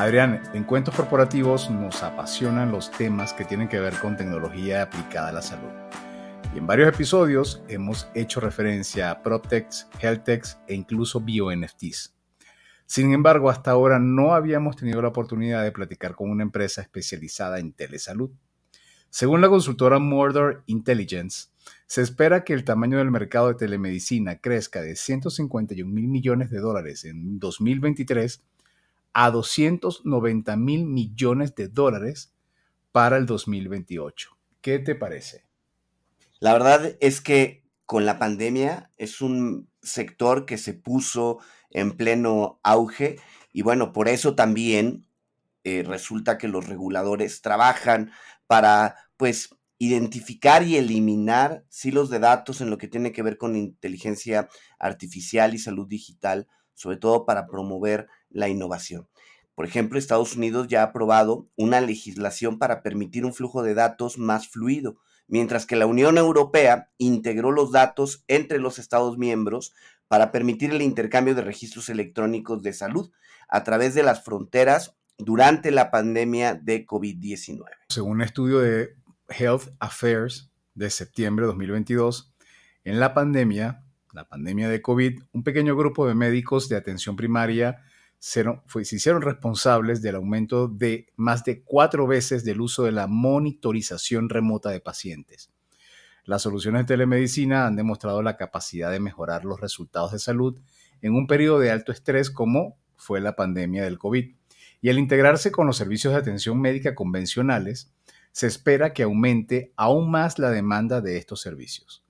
Adrián, en Cuentos Corporativos nos apasionan los temas que tienen que ver con tecnología aplicada a la salud. Y en varios episodios hemos hecho referencia a PropTechs, HealthTechs e incluso BioNFTs. Sin embargo, hasta ahora no habíamos tenido la oportunidad de platicar con una empresa especializada en telesalud. Según la consultora Mordor Intelligence, se espera que el tamaño del mercado de telemedicina crezca de 151 mil millones de dólares en 2023 a 290 mil millones de dólares para el 2028. ¿Qué te parece? La verdad es que con la pandemia es un sector que se puso en pleno auge y bueno, por eso también eh, resulta que los reguladores trabajan para pues identificar y eliminar silos de datos en lo que tiene que ver con inteligencia artificial y salud digital, sobre todo para promover la innovación. Por ejemplo, Estados Unidos ya ha aprobado una legislación para permitir un flujo de datos más fluido, mientras que la Unión Europea integró los datos entre los Estados miembros para permitir el intercambio de registros electrónicos de salud a través de las fronteras durante la pandemia de COVID-19. Según un estudio de Health Affairs de septiembre de 2022, en la pandemia, la pandemia de COVID, un pequeño grupo de médicos de atención primaria se, hicieron responsables del aumento de más de cuatro veces del uso de la monitorización remota de pacientes. Las soluciones de telemedicina han demostrado la capacidad de mejorar los resultados de salud en un periodo de alto estrés como fue la pandemia del COVID. Y al integrarse con los servicios de atención médica convencionales, se espera que aumente aún más la demanda de estos servicios.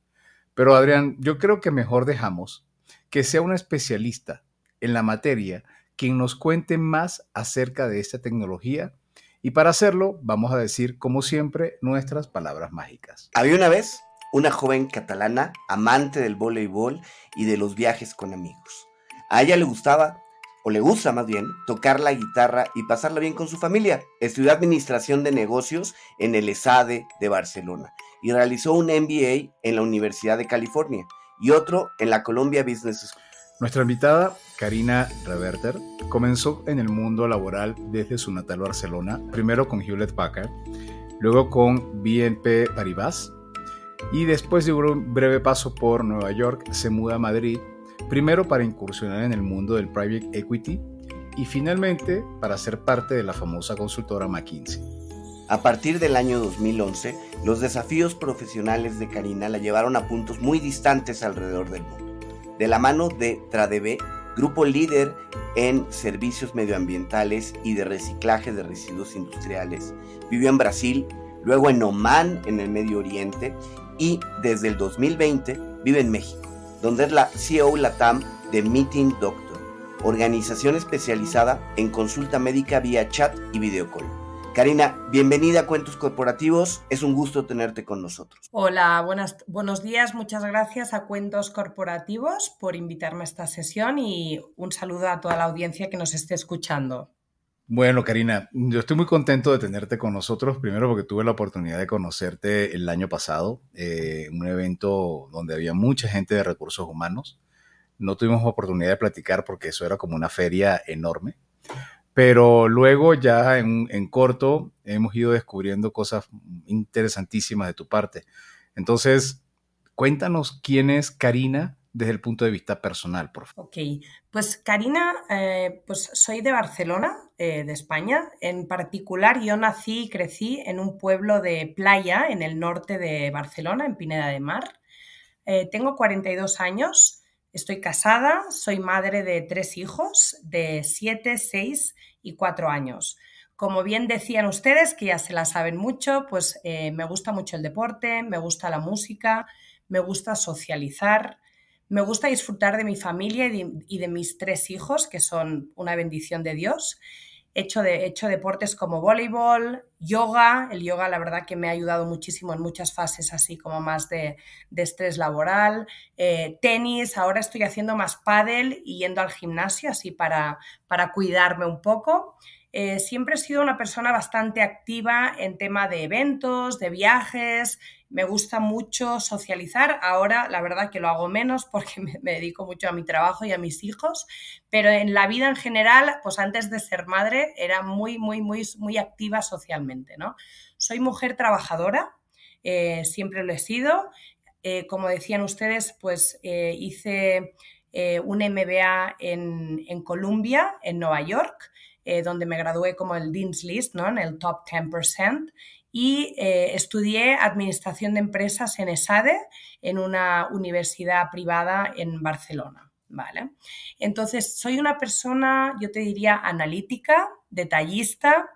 Pero Adrián, yo creo que mejor dejamos que sea un especialista en la materia quien nos cuente más acerca de esta tecnología. Y para hacerlo, vamos a decir, como siempre, nuestras palabras mágicas. Había una vez una joven catalana, amante del voleibol y de los viajes con amigos. A ella le gustaba, o le gusta más bien, tocar la guitarra y pasarla bien con su familia. Estudió Administración de Negocios en el ESADE de Barcelona y realizó un MBA en la Universidad de California y otro en la Columbia Business School. Nuestra invitada, Karina Reverter, comenzó en el mundo laboral desde su natal Barcelona, primero con Hewlett Packard, luego con BNP Paribas, y después de un breve paso por Nueva York se muda a Madrid, primero para incursionar en el mundo del private equity y finalmente para ser parte de la famosa consultora McKinsey. A partir del año 2011, los desafíos profesionales de Karina la llevaron a puntos muy distantes alrededor del mundo. De la mano de Tradeb, grupo líder en servicios medioambientales y de reciclaje de residuos industriales, vivió en Brasil, luego en Oman, en el Medio Oriente, y desde el 2020 vive en México, donde es la CEO Latam de Meeting Doctor, organización especializada en consulta médica vía chat y videocall. Karina, bienvenida a Cuentos Corporativos. Es un gusto tenerte con nosotros. Hola, buenas, buenos días. Muchas gracias a Cuentos Corporativos por invitarme a esta sesión y un saludo a toda la audiencia que nos esté escuchando. Bueno, Karina, yo estoy muy contento de tenerte con nosotros, primero porque tuve la oportunidad de conocerte el año pasado, eh, en un evento donde había mucha gente de recursos humanos. No tuvimos oportunidad de platicar porque eso era como una feria enorme, pero luego ya en, en corto hemos ido descubriendo cosas interesantísimas de tu parte. Entonces, cuéntanos quién es Karina desde el punto de vista personal, por favor. Ok, pues Karina, eh, pues soy de Barcelona, eh, de España. En particular, yo nací y crecí en un pueblo de playa en el norte de Barcelona, en Pineda de Mar. Eh, tengo 42 años, estoy casada, soy madre de tres hijos de 7, 6 y 4 años. Como bien decían ustedes, que ya se la saben mucho, pues me gusta mucho el deporte, me gusta la música, me gusta socializar, me gusta disfrutar de mi familia y de, mis tres hijos, que son una bendición de Dios. He hecho, de, hecho deportes como voleibol, yoga. El yoga, la verdad, que me ha ayudado muchísimo en muchas fases, así como más de, estrés laboral. Eh, tenis, ahora estoy haciendo más pádel y yendo al gimnasio, así para, para cuidarme un poco. Eh, siempre he sido una persona bastante activa en tema de eventos, de viajes, me gusta mucho socializar. Ahora, la verdad que lo hago menos porque me, dedico mucho a mi trabajo y a mis hijos, pero en la vida en general, pues antes de ser madre, era muy, muy, muy, muy activa socialmente, ¿no? Soy mujer trabajadora, eh, siempre lo he sido. Eh, como decían ustedes, pues hice un MBA en, en Columbia, en Nueva York. Eh, donde me gradué como el Dean's List, ¿no? en el top 10%, y eh, estudié Administración de Empresas en ESADE, en una universidad privada en Barcelona. ¿vale? Entonces, soy una persona, yo te diría, analítica, detallista,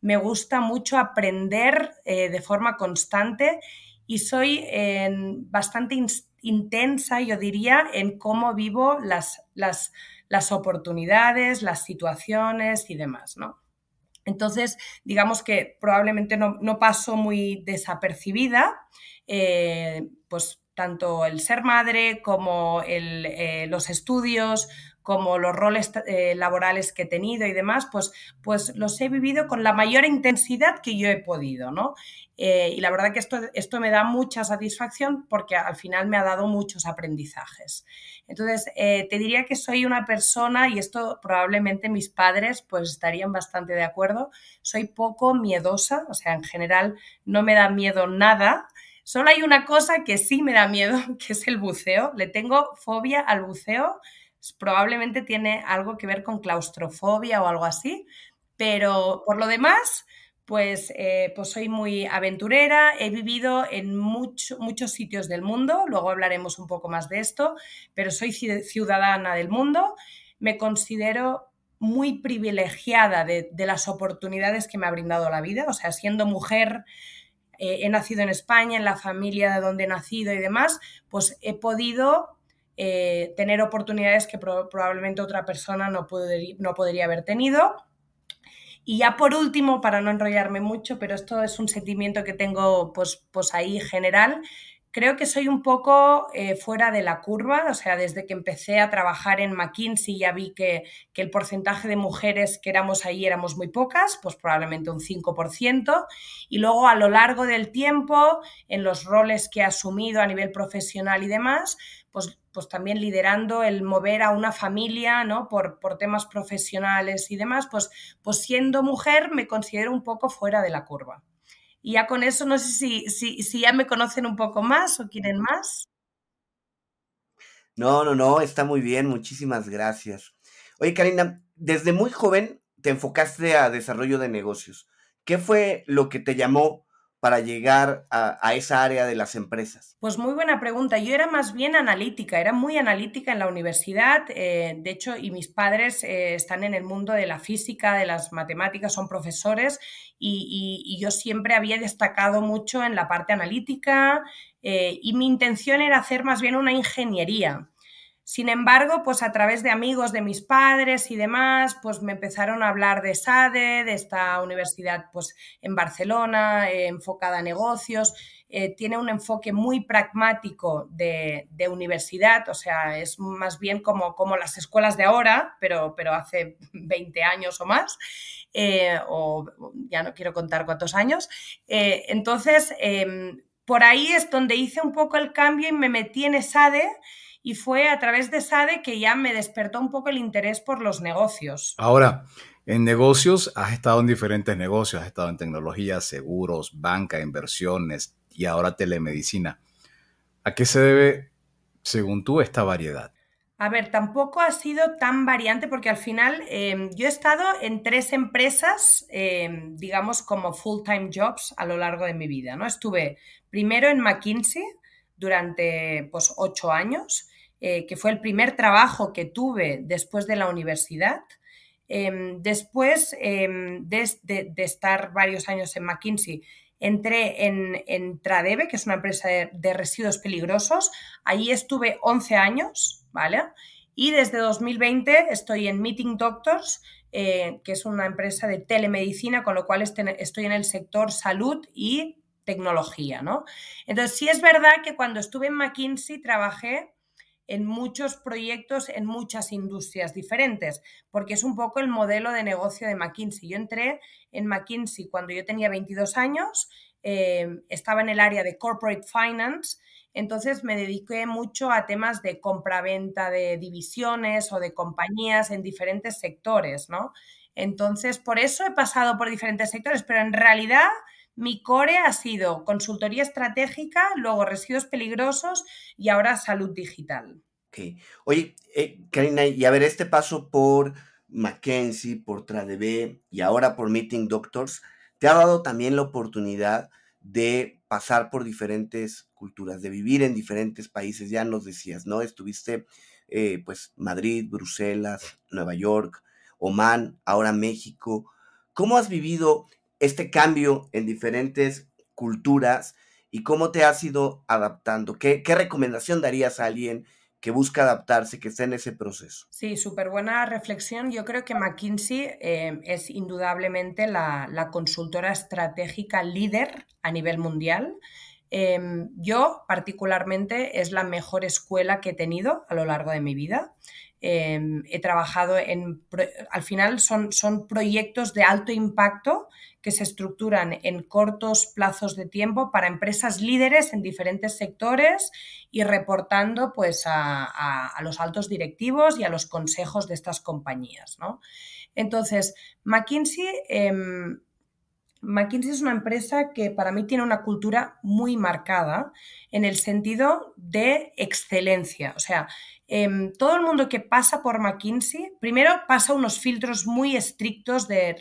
me gusta mucho aprender eh, de forma constante y soy bastante intensa, yo diría, en cómo vivo las, las las oportunidades, las situaciones y demás, ¿no? Entonces, digamos que probablemente no, paso muy desapercibida, eh, pues tanto el ser madre como eh, los estudios, como los roles eh, laborales que he tenido y demás, pues, pues los he vivido con la mayor intensidad que yo he podido, ¿no? Eh, y la verdad que esto, esto me da mucha satisfacción porque al final me ha dado muchos aprendizajes. Entonces, eh, te diría que soy una persona, y esto probablemente mis padres pues estarían bastante de acuerdo, soy poco miedosa, o sea, en general no me da miedo nada. Solo hay una cosa que sí me da miedo, que es el buceo. Le tengo fobia al buceo probablemente tiene algo que ver con claustrofobia o algo así, pero por lo demás, pues, eh, pues soy muy aventurera, he vivido en muchos sitios del mundo, luego hablaremos un poco más de esto, pero soy ciudadana del mundo, me considero muy privilegiada de, las oportunidades que me ha brindado la vida, o sea, siendo mujer, eh, he nacido en España, en la familia de donde he nacido y demás, pues he podido eh, tener oportunidades que probablemente otra persona no, no podría haber tenido. Y ya por último, para no enrollarme mucho, pero esto es un sentimiento que tengo pues, pues ahí general, creo que soy un poco eh, fuera de la curva, o sea, desde que empecé a trabajar en McKinsey ya vi que, que, el porcentaje de mujeres que éramos ahí éramos muy pocas, pues probablemente un 5%, y luego a lo largo del tiempo, en los roles que he asumido a nivel profesional y demás, pues, pues también liderando el mover a una familia, ¿no? Por, por temas profesionales y demás, pues, pues siendo mujer me considero un poco fuera de la curva. Y ya con eso no sé si, si, ya me conocen un poco más o quieren más. No, no, no, está muy bien, muchísimas gracias. Oye, Karina, desde muy joven te enfocaste a desarrollo de negocios. ¿Qué fue lo que te llamó para llegar a, esa área de las empresas? Pues muy buena pregunta. Yo era más bien analítica, era muy analítica en la universidad. Eh, de hecho, y mis padres eh, están en el mundo de la física, de las matemáticas, son profesores y, yo siempre había destacado mucho en la parte analítica eh, y mi intención era hacer más bien una ingeniería. Sin embargo, pues a través de amigos de mis padres y demás, pues me empezaron a hablar de SADE, de esta universidad pues en Barcelona, eh, enfocada a negocios. Eh, tiene un enfoque muy pragmático de, universidad, o sea, es más bien como, como las escuelas de ahora, pero, pero hace 20 años o más, eh, o ya no quiero contar cuántos años. entonces, em, por ahí es donde hice un poco el cambio y me metí en SADE y fue a través de SADE que ya me despertó un poco el interés por los negocios. Ahora, en negocios has estado en diferentes negocios, has estado en tecnología, seguros, banca, inversiones y ahora telemedicina. ¿A qué se debe, según tú, esta variedad? A ver, tampoco ha sido tan variante porque al final em, yo he estado en tres empresas, em, digamos, como full-time jobs a lo largo de mi vida, ¿no? Estuve primero en McKinsey durante pues, ocho años, eh, que fue el primer trabajo que tuve después de la universidad. Em, después em, de, estar varios años en McKinsey, entré en, Tradeve, que es una empresa de, residuos peligrosos. Allí estuve 11 años, ¿vale? Y desde 2020 estoy en Meeting Doctors, eh, que es una empresa de telemedicina, con lo cual este, estoy en el sector salud y tecnología, ¿no? Entonces, sí es verdad que cuando estuve en McKinsey trabajé en muchos proyectos, en muchas industrias diferentes, porque es un poco el modelo de negocio de McKinsey. Yo entré en McKinsey cuando yo tenía 22 años, eh, estaba en el área de corporate finance, entonces me dediqué mucho a temas de compraventa de divisiones o de compañías en diferentes sectores, ¿no? Entonces, por eso he pasado por diferentes sectores, pero en realidad mi core ha sido consultoría estratégica, luego residuos peligrosos y ahora salud digital. Ok. Oye, eh, Karina, y a ver, este paso por McKinsey, por TradeB y ahora por Meeting Doctors, te ha dado también la oportunidad de pasar por diferentes culturas, de vivir en diferentes países, ya nos decías, ¿no? Estuviste, eh, pues, Madrid, Bruselas, Nueva York, Oman, ahora México. ¿Cómo has vivido este cambio en diferentes culturas y cómo te has ido adaptando? ¿Qué, recomendación darías a alguien que busca adaptarse, que está en ese proceso? Sí, súper buena reflexión. Yo creo que McKinsey eh, es indudablemente la, consultora estratégica líder a nivel mundial. Em, yo particularmente es la mejor escuela que he tenido a lo largo de mi vida. Em, he trabajado en, al final son, son proyectos de alto impacto que se estructuran en cortos plazos de tiempo para empresas líderes en diferentes sectores y reportando pues, a, los altos directivos y a los consejos de estas compañías. Entonces, McKinsey, em, McKinsey es una empresa que para mí tiene una cultura muy marcada en el sentido de excelencia. O sea, Em, todo el mundo que pasa por McKinsey, primero pasa unos filtros muy estrictos de,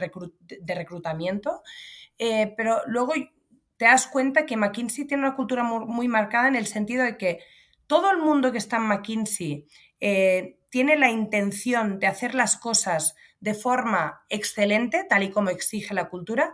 reclutamiento, eh, pero luego te das cuenta que McKinsey tiene una cultura muy, marcada en el sentido de que todo el mundo que está en McKinsey eh, tiene la intención de hacer las cosas de forma excelente, tal y como exige la cultura,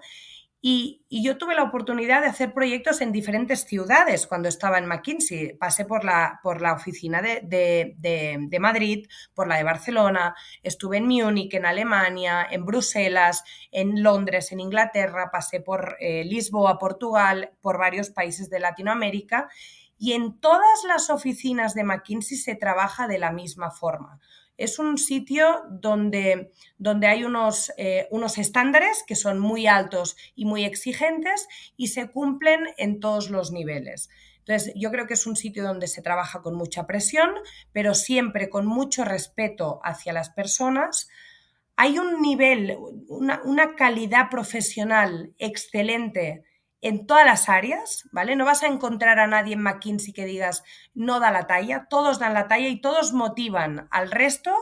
y, yo tuve la oportunidad de hacer proyectos en diferentes ciudades cuando estaba en McKinsey. Pasé por la, por la oficina de, Madrid, por la de Barcelona, estuve en Múnich, en Alemania, en Bruselas, en Londres, en Inglaterra, pasé por eh, Lisboa, Portugal, por varios países de Latinoamérica. Y en todas las oficinas de McKinsey se trabaja de la misma forma es un sitio donde, donde hay unos, eh, unos estándares que son muy altos y muy exigentes y se cumplen en todos los niveles. Entonces, yo creo que es un sitio donde se trabaja con mucha presión, pero siempre con mucho respeto hacia las personas. Hay un nivel, una, una calidad profesional excelente en todas las áreas, ¿vale? No vas a encontrar a nadie en McKinsey que digas no da la talla, todos dan la talla y todos motivan al resto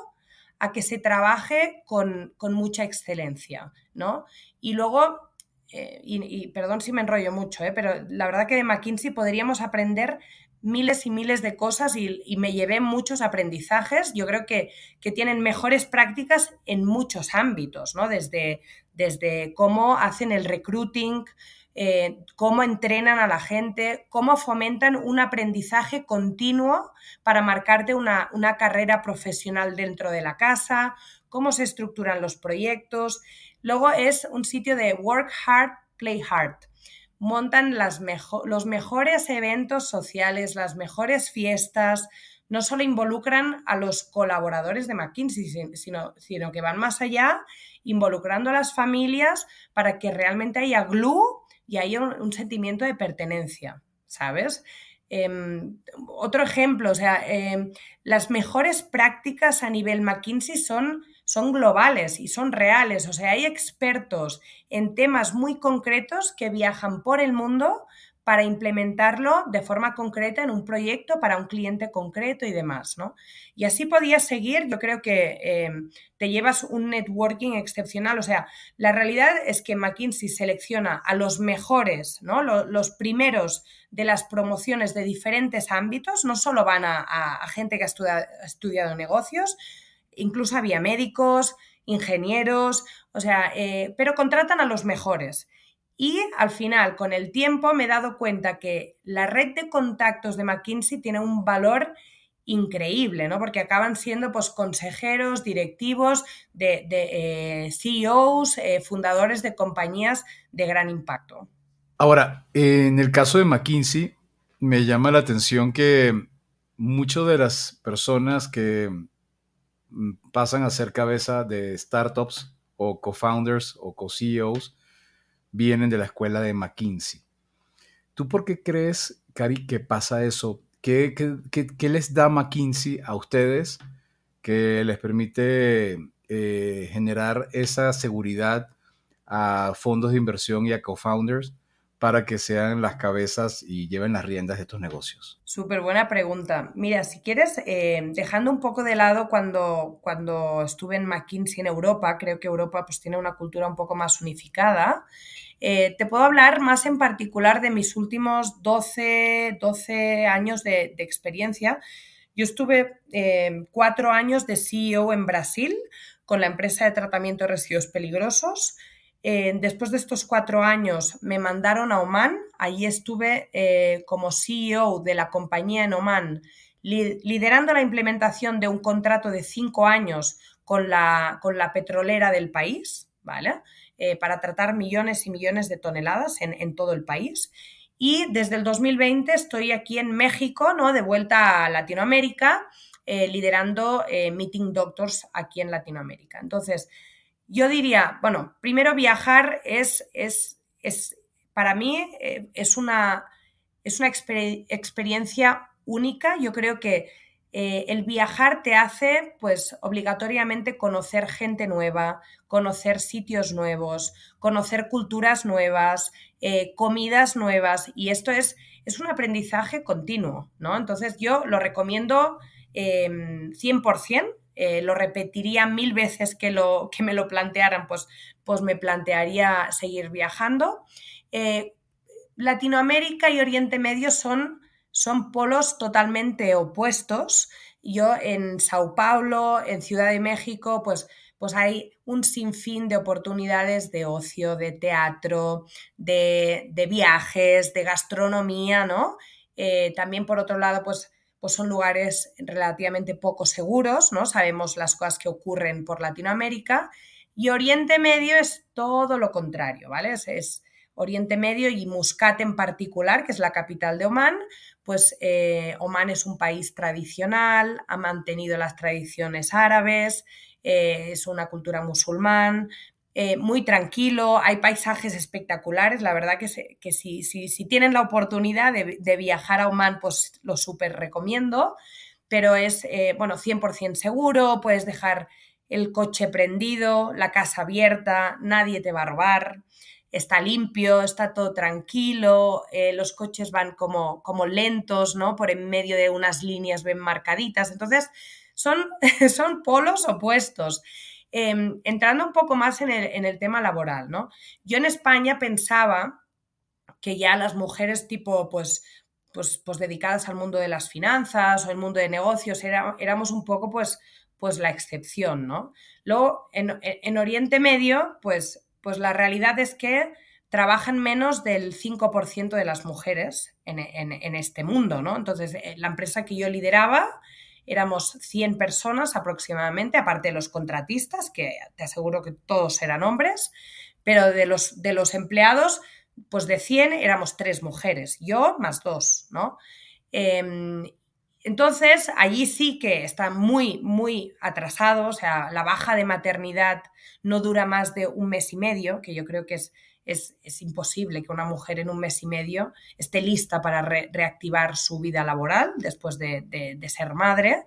a que se trabaje con, mucha excelencia, ¿no? Y luego, eh, y, perdón si me enrollo mucho, ¿eh? pero la verdad que de McKinsey podríamos aprender miles y miles de cosas y, me llevé muchos aprendizajes. Yo creo que, que, tienen mejores prácticas en muchos ámbitos, ¿no? Desde, desde cómo hacen el recruiting, eh, cómo entrenan a la gente, cómo fomentan un aprendizaje continuo para marcarte una, carrera profesional dentro de la casa, cómo se estructuran los proyectos. Luego es un sitio de work hard, play hard. Montan los mejores eventos sociales, las mejores fiestas, no solo involucran a los colaboradores de McKinsey, sino, sino que van más allá, involucrando a las familias para que realmente haya glue y hay un, sentimiento de pertenencia, ¿sabes? Em, otro ejemplo, o sea, em, las mejores prácticas a nivel McKinsey son, son globales y son reales, o sea, hay expertos en temas muy concretos que viajan por el mundo para implementarlo de forma concreta en un proyecto para un cliente concreto y demás, ¿no? Y así podías seguir, yo creo que em, te llevas un networking excepcional, o sea, la realidad es que McKinsey selecciona a los mejores, ¿no? Los, primeros de las promociones de diferentes ámbitos, no solo van a, gente que ha estudiado, negocios, incluso había médicos, ingenieros, o sea, eh, pero contratan a los mejores. Y al final, con el tiempo, me he dado cuenta que la red de contactos de McKinsey tiene un valor increíble, ¿no? Porque acaban siendo pues, consejeros, directivos, de, de eh, CEOs, eh, fundadores de compañías de gran impacto. Ahora, en el caso de McKinsey, me llama la atención que muchas de las personas que mm, pasan a ser cabeza de startups o co-founders o co-CEOs vienen de la escuela de McKinsey. ¿Tú por qué crees, Cari, que pasa eso? ¿Qué, les da McKinsey a ustedes que les permite eh, generar esa seguridad a fondos de inversión y a co-founders para que sean las cabezas y lleven las riendas de estos negocios? Súper buena pregunta. Mira, si quieres, eh, dejando un poco de lado cuando, cuando estuve en McKinsey en Europa, creo que Europa pues, tiene una cultura un poco más unificada. Eh, te puedo hablar más en particular de mis últimos 12, 12 años de, experiencia. Yo estuve eh, cuatro años de CEO en Brasil con la empresa de tratamiento de residuos peligrosos. Eh, después de estos cuatro años me mandaron a Oman. Allí estuve eh, como CEO de la compañía en Oman, liderando la implementación de un contrato de cinco años con la, con la petrolera del país, ¿vale? Eh, para tratar millones y millones de toneladas en, todo el país. Y desde el 2020 estoy aquí en México, ¿no? De vuelta a Latinoamérica, liderando Meeting Doctors aquí en Latinoamérica. Entonces, yo diría, bueno, primero viajar es, es, es para mí eh, es una, es una experiencia única. Yo creo que eh, el viajar te hace, pues, obligatoriamente conocer gente nueva, conocer sitios nuevos, conocer culturas nuevas, eh, comidas nuevas, y esto es, es un aprendizaje continuo, ¿no? Entonces yo lo recomiendo 100%. Eh, lo repetiría mil veces que, lo, que me lo plantearan, pues, pues me plantearía seguir viajando. Eh, Latinoamérica y Oriente Medio son, son polos totalmente opuestos. Yo en Sao Paulo, en Ciudad de México, pues, pues hay un sinfín de oportunidades de ocio, de teatro, de, viajes, de gastronomía, ¿no? Eh, también por otro lado, pues pues son lugares relativamente poco seguros, ¿no? Sabemos las cosas que ocurren por Latinoamérica. Y Oriente Medio es todo lo contrario, ¿vale? Es, Oriente Medio y Muscat en particular, que es la capital de Omán, pues eh, Omán es un país tradicional, ha mantenido las tradiciones árabes, eh, es una cultura musulmán, eh, muy tranquilo, hay paisajes espectaculares, la verdad que, que si, si, tienen la oportunidad de, viajar a Oman, pues lo súper recomiendo, pero es, eh, bueno, 100% seguro, puedes dejar el coche prendido, la casa abierta, nadie te va a robar, está limpio, está todo tranquilo, eh, los coches van como, como lentos, ¿no? Por en medio de unas líneas bien marcaditas, entonces son, son polos opuestos. Em, entrando un poco más en el, tema laboral, ¿no? Yo en España pensaba que ya las mujeres tipo, pues, pues, pues dedicadas al mundo de las finanzas o el mundo de negocios, éramos un poco, pues, pues la excepción, ¿no? Luego, en, Oriente Medio, pues, pues la realidad es que trabajan menos del 5% de las mujeres en, en, este mundo, ¿no? Entonces, eh, la empresa que yo lideraba éramos 100 personas aproximadamente, aparte de los contratistas, que te aseguro que todos eran hombres, pero de los, de los empleados, pues de 100 éramos tres mujeres, yo más dos, ¿no? Em, entonces, allí sí que está muy, muy atrasado, o sea, la baja de maternidad no dura más de un mes y medio, que yo creo que es es, imposible que una mujer en un mes y medio esté lista para reactivar su vida laboral después de, ser madre.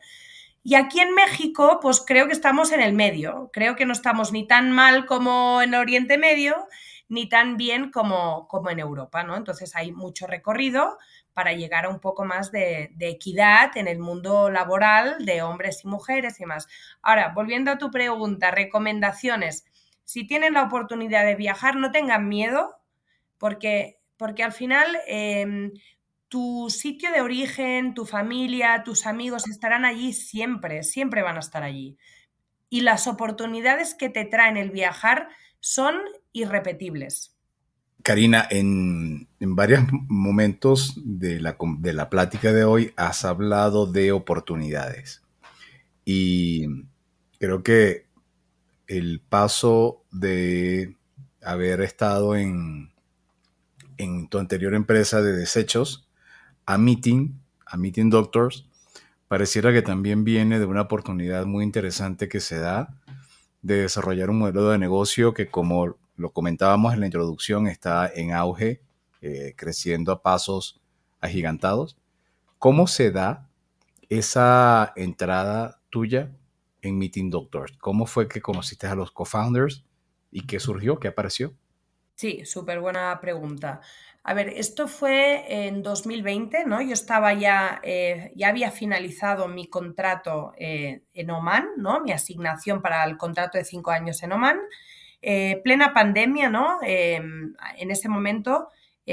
Y aquí en México, pues creo que estamos en el medio. Creo que no estamos ni tan mal como en Oriente Medio, ni tan bien como, como en Europa, ¿no? Entonces hay mucho recorrido para llegar a un poco más de, de, equidad en el mundo laboral de hombres y mujeres y más. Ahora, volviendo a tu pregunta, recomendaciones si tienen la oportunidad de viajar, no tengan miedo, porque, porque al final em, tu sitio de origen, tu familia, tus amigos estarán allí siempre, siempre van a estar allí. Y las oportunidades que te traen el viajar son irrepetibles. Karina, en, en varios momentos de la, de la plática de hoy has hablado de oportunidades. Y creo que el paso de haber estado en, en tu anterior empresa de desechos a Meeting, a Meeting Doctors, pareciera que también viene de una oportunidad muy interesante que se da de desarrollar un modelo de negocio que, como lo comentábamos en la introducción, está en auge, eh, creciendo a pasos agigantados. ¿Cómo se da esa entrada tuya en Meeting Doctors? ¿Cómo fue que conociste a los co-founders y qué surgió, qué apareció? Sí, súper buena pregunta. A ver, esto fue en 2020, ¿no? Yo estaba ya, eh, ya había finalizado mi contrato eh, en Oman, ¿no? Mi asignación para el contrato de cinco años en Oman. Eh, plena pandemia, ¿no? Em, en ese momento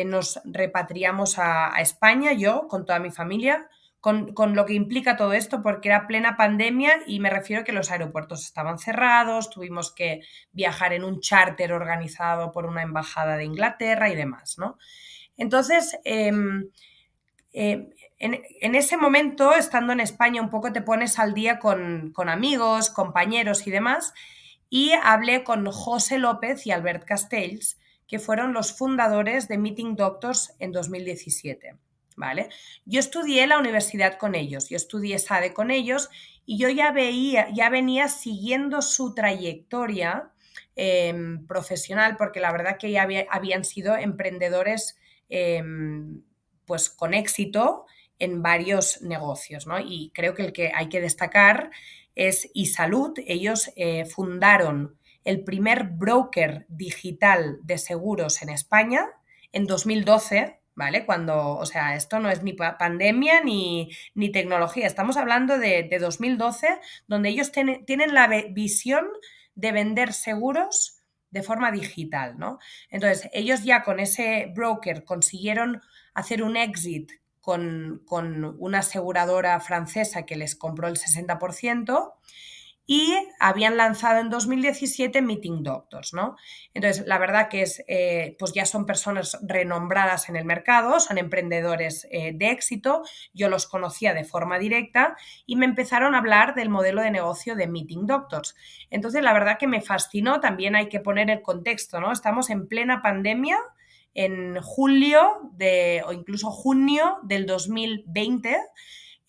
nos repatriamos a, a, España, yo con toda mi familia, con, con, lo que implica todo esto, porque era plena pandemia y me refiero a que los aeropuertos estaban cerrados, tuvimos que viajar en un charter organizado por una embajada de Inglaterra y demás, ¿no? Entonces, eh, eh, en, en, ese momento, estando en España, un poco te pones al día con, con amigos, compañeros y demás, y hablé con José López y Albert Castells, que fueron los fundadores de Meeting Doctors en 2017. ¿Vale? Yo estudié la universidad con ellos, yo estudié SADE con ellos y yo ya veía, ya venía siguiendo su trayectoria eh, profesional, porque la verdad que ya había, habían sido emprendedores eh, pues con éxito en varios negocios, ¿no? Y creo que el que hay que destacar es iSalud. Ellos eh, fundaron el primer broker digital de seguros en España en 2012, ¿vale? Cuando, o sea, esto no es ni pandemia ni, ni tecnología, estamos hablando de, de 2012, donde ellos ten, tienen la visión de vender seguros de forma digital, ¿no? Entonces, ellos ya con ese broker consiguieron hacer un exit con, con una aseguradora francesa que les compró el 60% y habían lanzado en 2017 Meeting Doctors, ¿no? Entonces, la verdad que es, eh, pues ya son personas renombradas en el mercado, son emprendedores eh, de éxito, yo los conocía de forma directa y me empezaron a hablar del modelo de negocio de Meeting Doctors. Entonces, la verdad que me fascinó, también hay que poner el contexto, ¿no? Estamos en plena pandemia, en julio de, o incluso junio del 2020.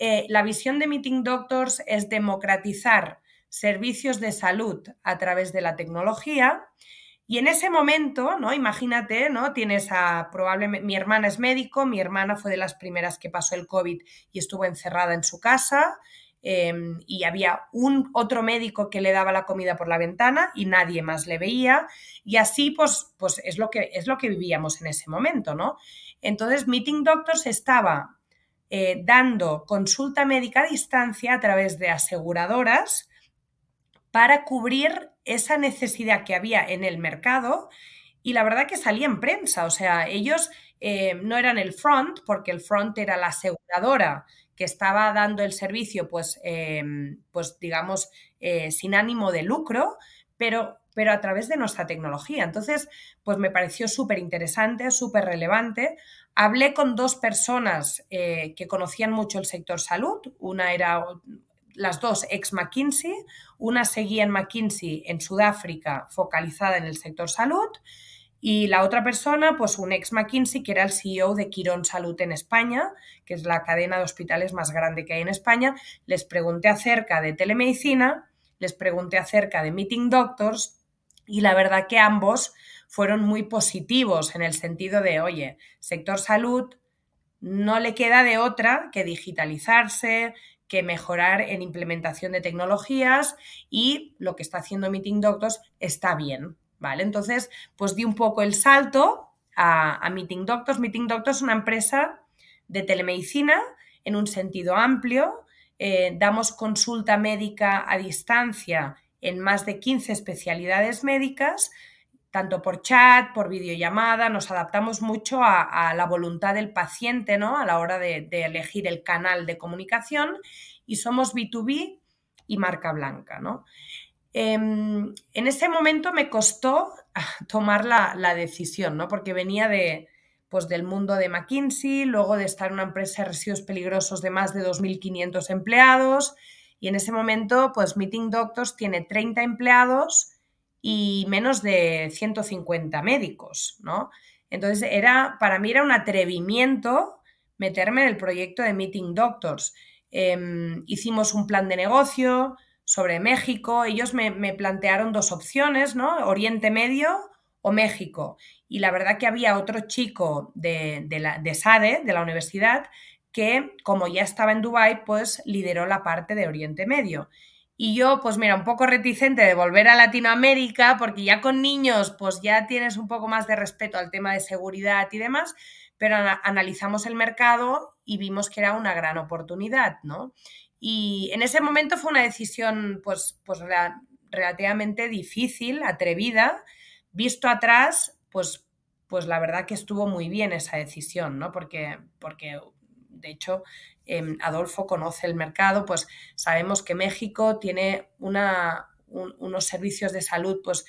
Eh, la visión de Meeting Doctors es democratizar servicios de salud a través de la tecnología. Y en ese momento, ¿no? Imagínate, ¿no? Tienes a probablemente mi hermana es médico, mi hermana fue de las primeras que pasó el COVID y estuvo encerrada en su casa. Eh, y había un otro médico que le daba la comida por la ventana y nadie más le veía. Y así, pues, pues es, lo que, es lo que vivíamos en ese momento, ¿no? Entonces, Meeting Doctors estaba eh, dando consulta médica a distancia a través de aseguradoras para cubrir esa necesidad que había en el mercado y la verdad que salía en prensa, o sea, ellos eh, no eran el front, porque el front era la aseguradora que estaba dando el servicio, pues, eh, pues digamos, eh, sin ánimo de lucro, pero, pero a través de nuestra tecnología. Entonces, pues me pareció súper interesante, súper relevante. Hablé con dos personas que conocían mucho el sector salud. Una era las dos ex McKinsey, una seguía en McKinsey en Sudáfrica focalizada en el sector salud y la otra persona, pues un ex McKinsey que era el CEO de Quirón Salud en España, que es la cadena de hospitales más grande que hay en España. Les pregunté acerca de telemedicina, les pregunté acerca de Meeting Doctors y la verdad que ambos fueron muy positivos en el sentido de, oye, sector salud no le queda de otra que digitalizarse, que mejorar en implementación de tecnologías y lo que está haciendo Meeting Doctors está bien, ¿vale? Entonces, pues di un poco el salto a, Meeting Doctors. Meeting Doctors es una empresa de telemedicina en un sentido amplio. Eh, damos consulta médica a distancia en más de 15 especialidades médicas, tanto por chat, por videollamada, nos adaptamos mucho a, la voluntad del paciente, ¿no? A la hora de, elegir el canal de comunicación y somos B2B y marca blanca, ¿no? Eh, en ese momento me costó tomar la, la, decisión, ¿no? Porque venía de, pues, del mundo de McKinsey, luego de estar en una empresa de residuos peligrosos de más de 2.500 empleados y en ese momento, pues Meeting Doctors tiene 30 empleados y menos de 150 médicos, ¿no? Entonces, era, para mí era un atrevimiento meterme en el proyecto de Meeting Doctors. Em, hicimos un plan de negocio sobre México. Ellos me, plantearon dos opciones, ¿no? Oriente Medio o México. Y la verdad que había otro chico de, la, de SADE, de la universidad, que como ya estaba en Dubái, pues lideró la parte de Oriente Medio. Y yo, pues mira, un poco reticente de volver a Latinoamérica, porque ya con niños, pues ya tienes un poco más de respeto al tema de seguridad y demás, pero analizamos el mercado y vimos que era una gran oportunidad, ¿no? Y en ese momento fue una decisión, pues, pues relativamente difícil, atrevida. Visto atrás, pues, pues la verdad que estuvo muy bien esa decisión, ¿no? Porque, porque de hecho, em, Adolfo conoce el mercado, pues sabemos que México tiene unos servicios de salud pues,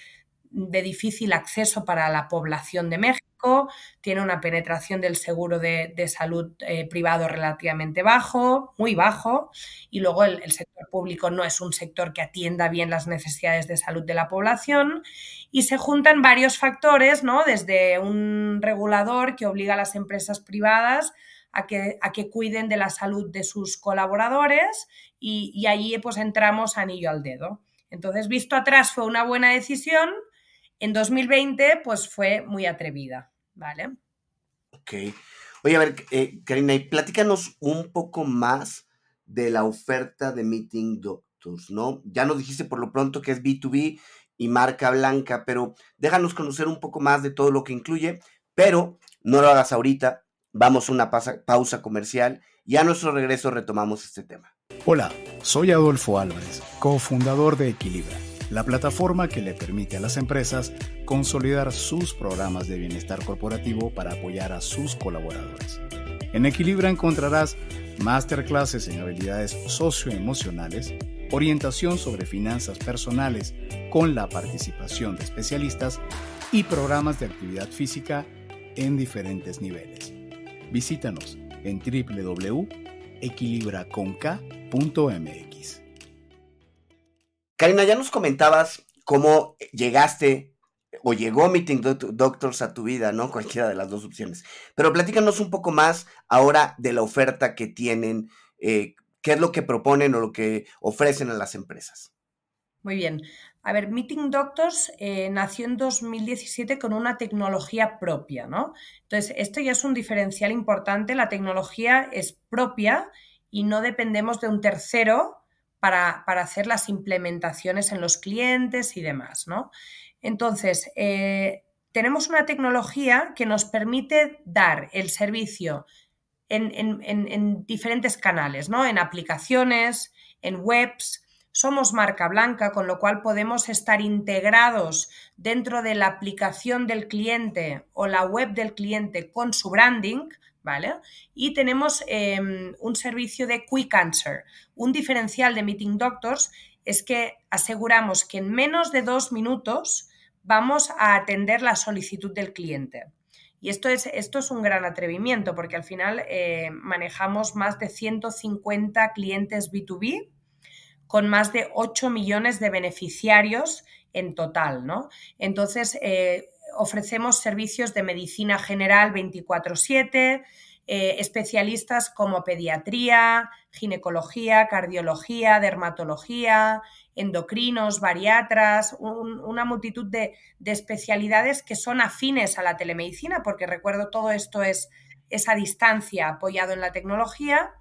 de difícil acceso para la población de México, tiene una penetración del seguro de, salud eh, privado relativamente bajo, muy bajo, y luego el, sector público no es un sector que atienda bien las necesidades de salud de la población, y se juntan varios factores, ¿no? Desde un regulador que obliga a las empresas privadas a que, a que cuiden de la salud de sus colaboradores y, y allí pues entramos anillo al dedo. Entonces, visto atrás fue una buena decisión, en 2020 pues fue muy atrevida, ¿vale? Ok. Oye, a ver, eh, Karina, y platícanos un poco más de la oferta de Meeting Doctors, ¿no? Ya nos dijiste por lo pronto que es B2B y marca blanca, pero déjanos conocer un poco más de todo lo que incluye, pero no lo hagas ahorita, Vamos a una pausa comercial y a nuestro regreso retomamos este tema. Hola, soy Adolfo Álvarez, cofundador de Equilibra, la plataforma que le permite a las empresas consolidar sus programas de bienestar corporativo para apoyar a sus colaboradores. En Equilibra encontrarás masterclasses en habilidades socioemocionales, orientación sobre finanzas personales con la participación de especialistas y programas de actividad física en diferentes niveles. Visítanos en www.equilibraconk.mx. Karina, ya nos comentabas cómo llegaste o llegó Meeting Doctors a tu vida, ¿no? Cualquiera de las dos opciones. Pero platícanos un poco más ahora de la oferta que tienen, eh, qué es lo que proponen o lo que ofrecen a las empresas. Muy bien. A ver, Meeting Doctors eh, nació en 2017 con una tecnología propia, ¿no? Entonces, esto ya es un diferencial importante. La tecnología es propia y no dependemos de un tercero para, hacer las implementaciones en los clientes y demás, ¿no? Entonces, eh, tenemos una tecnología que nos permite dar el servicio en, en diferentes canales, ¿no? En aplicaciones, en webs, somos marca blanca, con lo cual podemos estar integrados dentro de la aplicación del cliente o la web del cliente con su branding, ¿vale? Y tenemos em, un servicio de Quick Answer. Un diferencial de Meeting Doctors es que aseguramos que en menos de dos minutos vamos a atender la solicitud del cliente. Y esto es, esto es un gran atrevimiento porque al final eh, manejamos más de 150 clientes B2B con más de 8 millones de beneficiarios en total, ¿no? Entonces, eh, ofrecemos servicios de medicina general 24/7, eh, especialistas como pediatría, ginecología, cardiología, dermatología, endocrinos, bariatras, una multitud de, especialidades que son afines a la telemedicina, porque recuerdo todo esto es esa distancia apoyado en la tecnología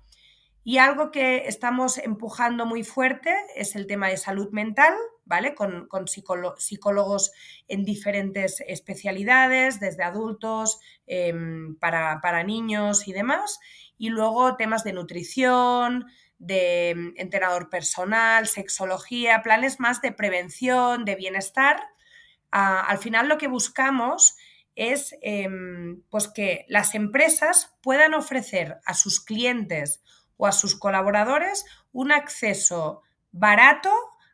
y algo que estamos empujando muy fuerte es el tema de salud mental, ¿vale? Con, psicólogos en diferentes especialidades, desde adultos, em, para, niños y demás. Y luego temas de nutrición, de em, entrenador personal, sexología, planes más de prevención, de bienestar. Al final lo que buscamos es em, pues que las empresas puedan ofrecer a sus clientes o a sus colaboradores un acceso barato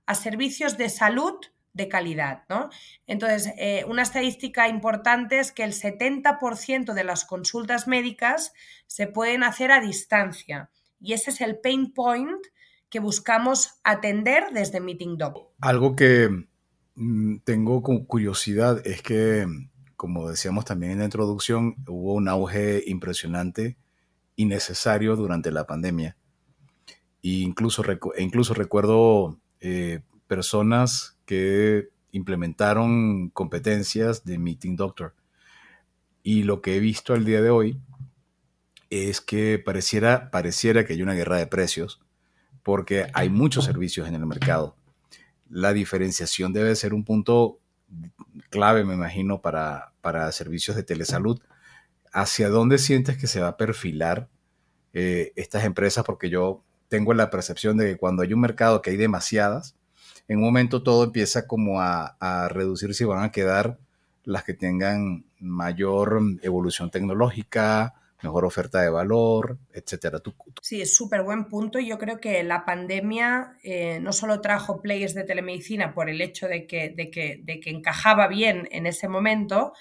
a servicios de salud de calidad. ¿no? Entonces, eh, una estadística importante es que el 70% de las consultas médicas se pueden hacer a distancia y ese es el pain point que buscamos atender desde Meeting Doc. Algo que mm, tengo curiosidad es que, como decíamos también en la introducción, hubo un auge impresionante innecesario durante la pandemia. E incluso, e incluso recuerdo eh, personas que implementaron competencias de Meeting Doctor. Y lo que he visto al día de hoy es que pareciera, pareciera que hay una guerra de precios porque hay muchos servicios en el mercado. La diferenciación debe ser un punto clave, me imagino, para, para servicios de telesalud. ¿Hacia dónde sientes que se va a perfilar eh, estas empresas? Porque yo tengo la percepción de que cuando hay un mercado que hay demasiadas, en un momento todo empieza como a, a reducirse y van a quedar las que tengan mayor evolución tecnológica, mejor oferta de valor, etcétera. Sí, es súper buen punto. Yo creo que la pandemia eh, no solo trajo players de telemedicina por el hecho de que, de que, de que encajaba bien en ese momento,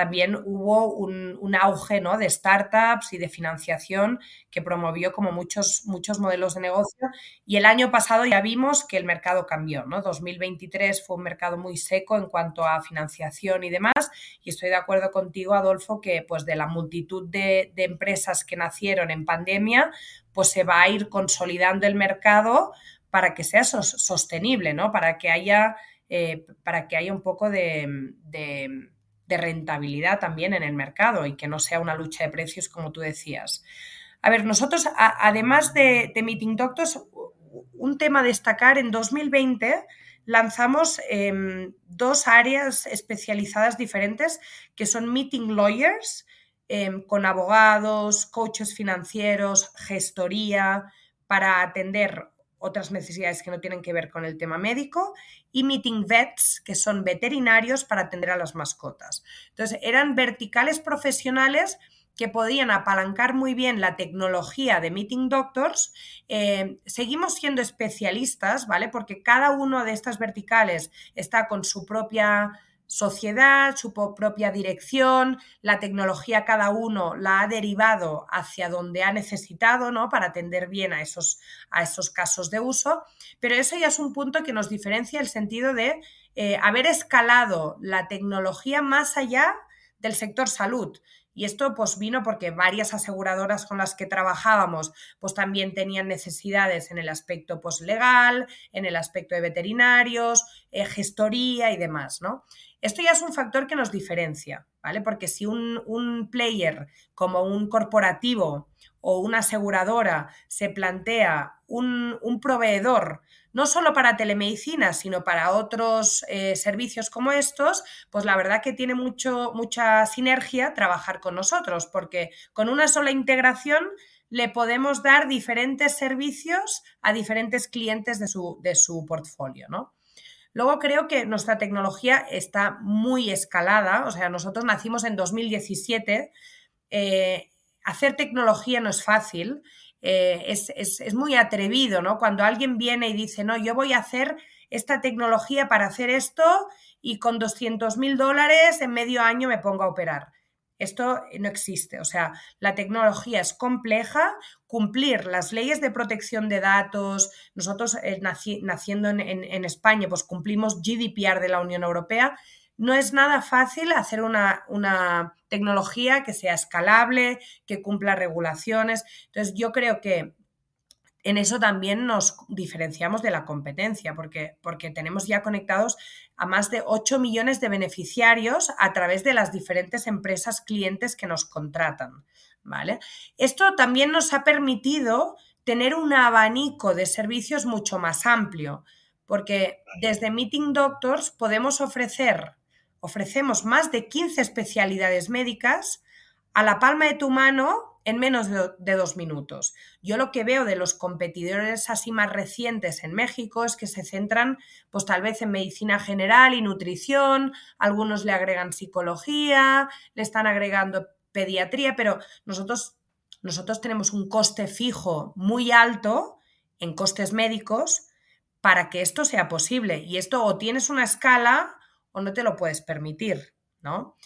también hubo un, auge ¿no? de startups y de financiación que promovió como muchos, muchos modelos de negocio. Y el año pasado ya vimos que el mercado cambió. ¿no? 2023 fue un mercado muy seco en cuanto a financiación y demás. Y estoy de acuerdo contigo, Adolfo, que pues de la multitud de, empresas que nacieron en pandemia, pues se va a ir consolidando el mercado para que sea sostenible, ¿no? Para que haya, eh, para que haya un poco de rentabilidad también en el mercado y que no sea una lucha de precios como tú decías. A ver, nosotros, además de, Meeting Doctors, un tema a destacar, en 2020 lanzamos em, dos áreas especializadas diferentes que son Meeting Lawyers, em, con abogados, coaches financieros, gestoría, para atender otras necesidades que no tienen que ver con el tema médico, y meeting vets, que son veterinarios para atender a las mascotas. Entonces, eran verticales profesionales que podían apalancar muy bien la tecnología de Meeting Doctors. Eh, seguimos siendo especialistas, ¿vale? Porque cada uno de estas verticales está con su propia sociedad, su propia dirección, la tecnología cada uno la ha derivado hacia donde ha necesitado, ¿no? Para atender bien a esos, a esos casos de uso. Pero eso ya es un punto que nos diferencia el sentido de eh, haber escalado la tecnología más allá del sector salud. Y esto pues vino porque varias aseguradoras con las que trabajábamos pues también tenían necesidades en el aspecto pues legal, en el aspecto de veterinarios, eh, gestoría y demás, ¿no? Esto ya es un factor que nos diferencia, ¿vale? Porque si un, player como un corporativo o una aseguradora se plantea un, un proveedor no solo para telemedicina, sino para otros eh, servicios como estos, pues la verdad que tiene mucho, mucha sinergia trabajar con nosotros, porque con una sola integración le podemos dar diferentes servicios a diferentes clientes de su, de su portfolio, ¿no? Luego creo que nuestra tecnología está muy escalada, o sea, nosotros nacimos en 2017, eh, hacer tecnología no es fácil, eh, es, muy atrevido, ¿no? Cuando alguien viene y dice, no, yo voy a hacer esta tecnología para hacer esto y con 200 mil dólares en medio año me pongo a operar. Esto no existe. O sea, la tecnología es compleja, cumplir las leyes de protección de datos. Nosotros, eh, naciendo en, España, pues cumplimos GDPR de la Unión Europea. No es nada fácil hacer una, una tecnología que sea escalable, que cumpla regulaciones. Entonces, yo creo que en eso también nos diferenciamos de la competencia, porque, porque tenemos ya conectados a más de 8 millones de beneficiarios a través de las diferentes empresas clientes que nos contratan. ¿vale? Esto también nos ha permitido tener un abanico de servicios mucho más amplio, porque desde Meeting Doctors podemos ofrecer, ofrecemos más de 15 especialidades médicas a la palma de tu mano en menos de, dos minutos. Yo lo que veo de los competidores así más recientes en México es que se centran pues tal vez en medicina general y nutrición, algunos le agregan psicología, le están agregando pediatría, pero nosotros, nosotros tenemos un coste fijo muy alto en costes médicos para que esto sea posible. Y esto o tienes una escala o no te lo puedes permitir, ¿no?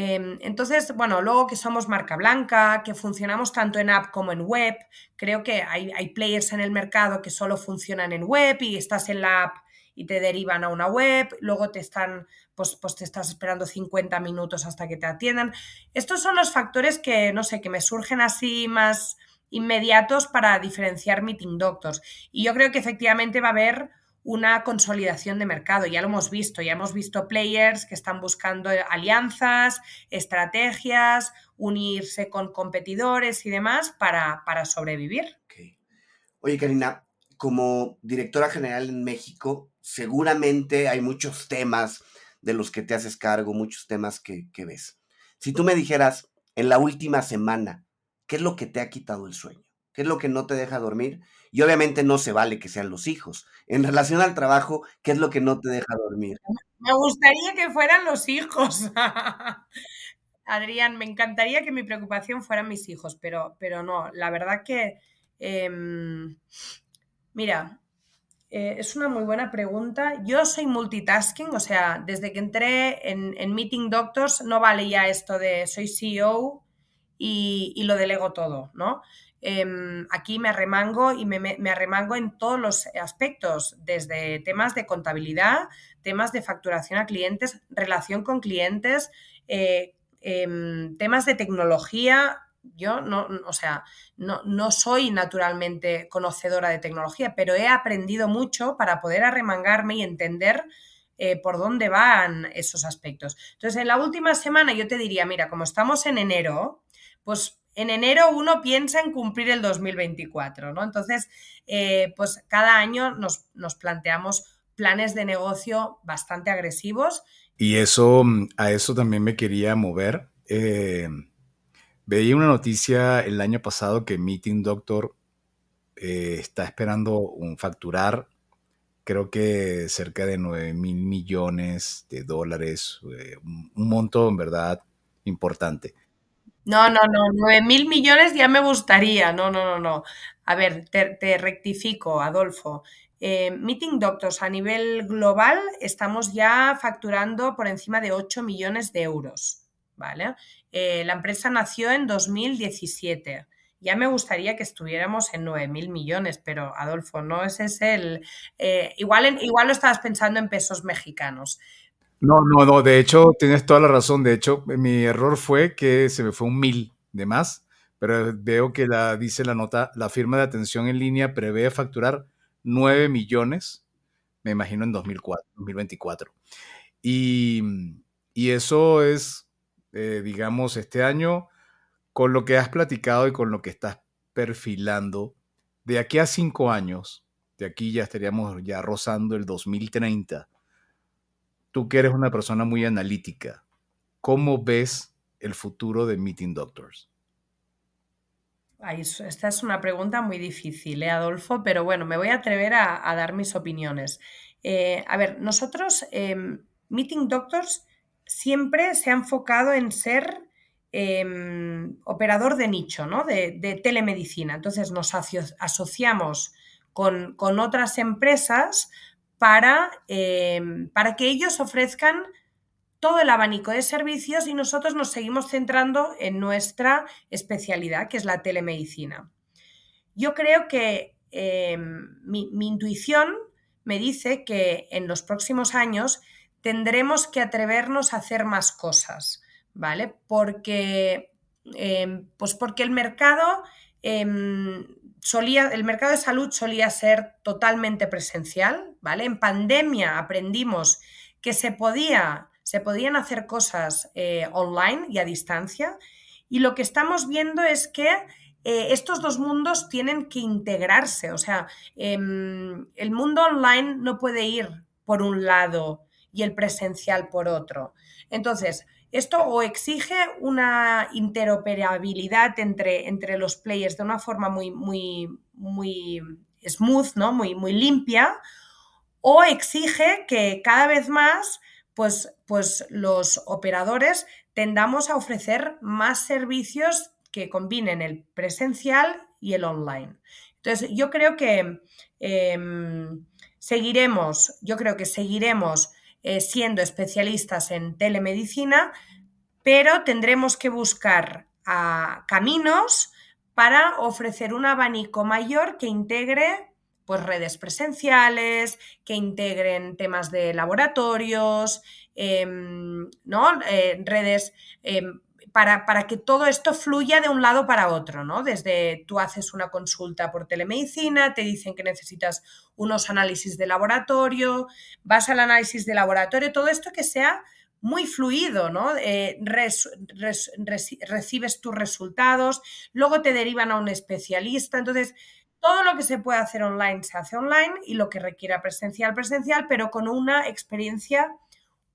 Em, entonces, bueno, luego que somos marca blanca, que funcionamos tanto en app como en web, creo que hay, players en el mercado que solo funcionan en web y estás en la app y te derivan a una web, luego te están, pues, pues te estás esperando 50 minutos hasta que te atiendan. Estos son los factores que, no sé, que me surgen así más, inmediatos para diferenciar meeting doctors. Y yo creo que efectivamente va a haber una consolidación de mercado. Ya lo hemos visto, ya hemos visto players que están buscando alianzas, estrategias, unirse con competidores y demás para, para sobrevivir. Oye, Karina, como directora general en México, seguramente hay muchos temas de los que te haces cargo, muchos temas que, que ves. Si tú me dijeras, en la última semana, ¿qué es lo que te ha quitado el sueño? ¿Qué es lo que no te deja dormir? Y obviamente no se vale que sean los hijos. En relación al trabajo, ¿qué es lo que no te deja dormir? Me gustaría que fueran los hijos. Adrián, me encantaría que mi preocupación fueran mis hijos, pero, pero no, la verdad que, em, mira, eh, es una muy buena pregunta. Yo soy multitasking, o sea, desde que entré en, Meeting Doctors no vale ya esto de soy CEO y, y lo delego todo, ¿no? Em, aquí me arremango y me, arremango en todos los aspectos, desde temas de contabilidad, temas de facturación a clientes, relación con clientes, eh, em, temas de tecnología. Yo no, o sea, no, no, soy naturalmente conocedora de tecnología, pero he aprendido mucho para poder arremangarme y entender eh, por dónde van esos aspectos. Entonces, en la última semana yo te diría, mira, como estamos en enero, pues en enero uno piensa en cumplir el 2024, ¿no? Entonces, eh, pues cada año nos, planteamos planes de negocio bastante agresivos. Y eso, mm, a eso también me quería mover. Eh, veía una noticia el año pasado que Meeting Doctor eh, está esperando un facturar, creo que cerca de 9 mil millones de dólares, un monto en verdad importante. No, no, no, 9 mil millones ya me gustaría. No, no, no, no. A ver, te, rectifico, Adolfo. Eh, Meeting Doctors a nivel global estamos ya facturando por encima de 8 millones de euros. ¿vale? Eh, la empresa nació en 2017. Ya me gustaría que estuviéramos en 9 mil millones, pero Adolfo, no ese es el... Eh, igual, igual lo estabas pensando en pesos mexicanos. No, no, no, de hecho tienes toda la razón. De hecho, mi error fue que se me fue un mil de más, pero veo que la, dice la nota, la firma de atención en línea prevé facturar 9 millones, me imagino en 2004, 2024. Y, y eso es, eh, digamos, este año, con lo que has platicado y con lo que estás perfilando, de aquí a cinco años, de aquí ya estaríamos ya rozando el 2030 tú que eres una persona muy analítica, ¿cómo ves el futuro de Meeting Doctors? esta es una pregunta muy difícil, ¿eh, Adolfo? Pero bueno, me voy a atrever a, dar mis opiniones. Eh, a ver, nosotros, em, Meeting Doctors siempre se ha enfocado en ser em, operador de nicho, ¿no? De, telemedicina. Entonces nos asociamos con, con otras empresas para, em, para que ellos ofrezcan todo el abanico de servicios y nosotros nos seguimos centrando en nuestra especialidad, que es la telemedicina. Yo creo que em, mi, intuición me dice que en los próximos años tendremos que atrevernos a hacer más cosas, ¿vale? Porque, em, pues porque el mercado solía, el mercado de salud solía ser totalmente presencial, ¿vale? En pandemia aprendimos que se, podía, se podían hacer cosas eh, online y a distancia y lo que estamos viendo es que eh, estos dos mundos tienen que integrarse, o sea, em, el mundo online no puede ir por un lado y el presencial por otro. Entonces, esto o exige una interoperabilidad entre, entre los players de una forma muy, muy, muy smooth, ¿no? muy, muy limpia, o exige que cada vez más pues, pues los operadores tendamos a ofrecer más servicios que combinen el presencial y el online. Entonces, yo creo que em, seguiremos, yo creo que seguiremos eh, siendo especialistas en telemedicina, pero tendremos que buscar ah, caminos para ofrecer un abanico mayor que integre pues, redes presenciales, que integren temas de laboratorios, em, ¿no? Eh, redes em, para, para, que todo esto fluya de un lado para otro, ¿no? Desde tú haces una consulta por telemedicina, te dicen que necesitas unos análisis de laboratorio, vas al análisis de laboratorio, todo esto que sea muy fluido, ¿no? Eh, recibes tus resultados, luego te derivan a un especialista, entonces todo lo que se puede hacer online se hace online y lo que requiera presencial, presencial, pero con una experiencia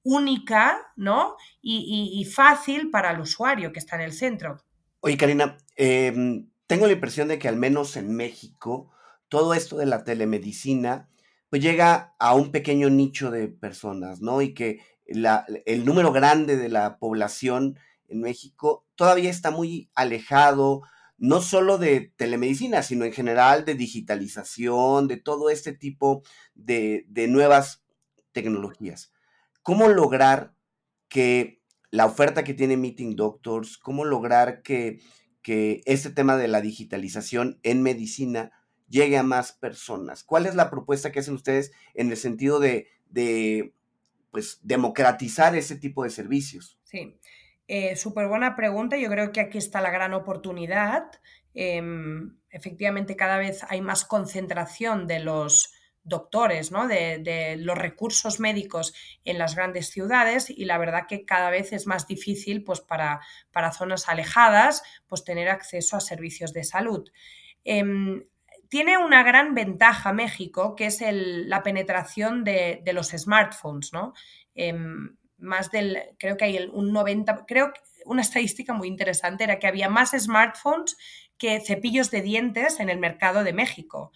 única, ¿no? Y, fácil para el usuario que está en el centro. Oye, Karina, em, tengo la impresión de que al menos en México, todo esto de la telemedicina, pues llega a un pequeño nicho de personas, ¿no? Y que el número grande de la población en México todavía está muy alejado, no solo de telemedicina, sino en general de digitalización, de todo este tipo de, nuevas tecnologías. ¿Cómo lograr que la oferta que tiene Meeting Doctors, cómo lograr que, que este tema de la digitalización en medicina llegue a más personas? ¿Cuál es la propuesta que hacen ustedes en el sentido de, de pues democratizar ese tipo de servicios? Sí, eh, súper buena pregunta. Yo creo que aquí está la gran oportunidad. Em, efectivamente, cada vez hay más concentración de los doctores, ¿no? de, los recursos médicos en las grandes ciudades y la verdad que cada vez es más difícil pues, para, para zonas alejadas pues, tener acceso a servicios de salud. Em, tiene una gran ventaja México, que es la penetración de, los smartphones, ¿no? Em, más del, creo que hay un 90, creo que una estadística muy interesante era que había más smartphones que cepillos de dientes en el mercado de México.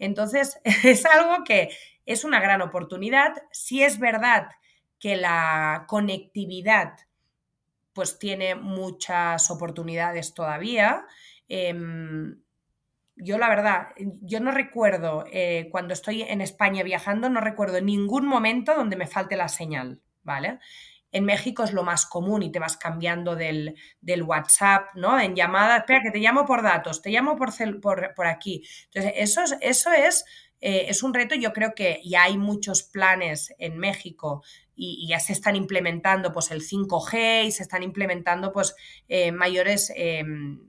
Entonces, es algo que es una gran oportunidad. Si es verdad que la conectividad pues tiene muchas oportunidades todavía. Em, yo la verdad, yo no recuerdo, eh, cuando estoy en España viajando, no recuerdo ningún momento donde me falte la señal, ¿vale? En México es lo más común y te vas cambiando del, WhatsApp, ¿no? En llamada, espera, que te llamo por datos, te llamo por, por, aquí. Entonces, eso es, eso es, eh, es un reto. Yo creo que ya hay muchos planes en México y, ya se están implementando pues el 5G y se están implementando pues eh, mayores em,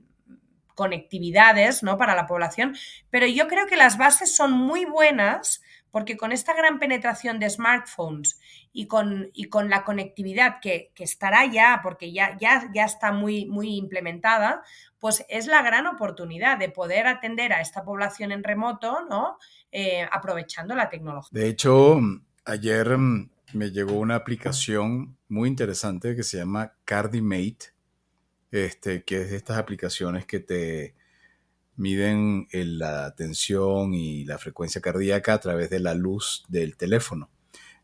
conectividades ¿no? para la población, pero yo creo que las bases son muy buenas porque con esta gran penetración de smartphones y con, y con la conectividad que, estará ya, porque ya, ya, ya está muy, muy implementada, pues es la gran oportunidad de poder atender a esta población en remoto, ¿no? Eh, aprovechando la tecnología. De hecho, ayer mm, me llegó una aplicación muy interesante que se llama CardiMate este, que es de estas aplicaciones que te miden la tensión y la frecuencia cardíaca a través de la luz del teléfono.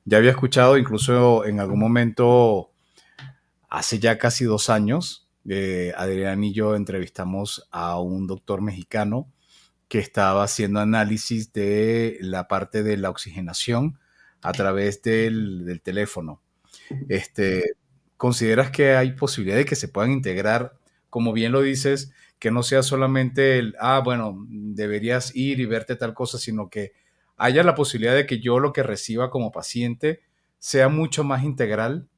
Ya había escuchado, incluso en algún momento, hace ya casi dos años, eh, Adrián y yo entrevistamos a un doctor mexicano que estaba haciendo análisis de la parte de la oxigenación a través del, del teléfono. Este, ¿consideras que hay posibilidad de que se puedan integrar, como bien lo dices, que no sea solamente el, ah, bueno, deberías ir y verte tal cosa, sino que haya la posibilidad de que yo lo que reciba como paciente sea mucho más integral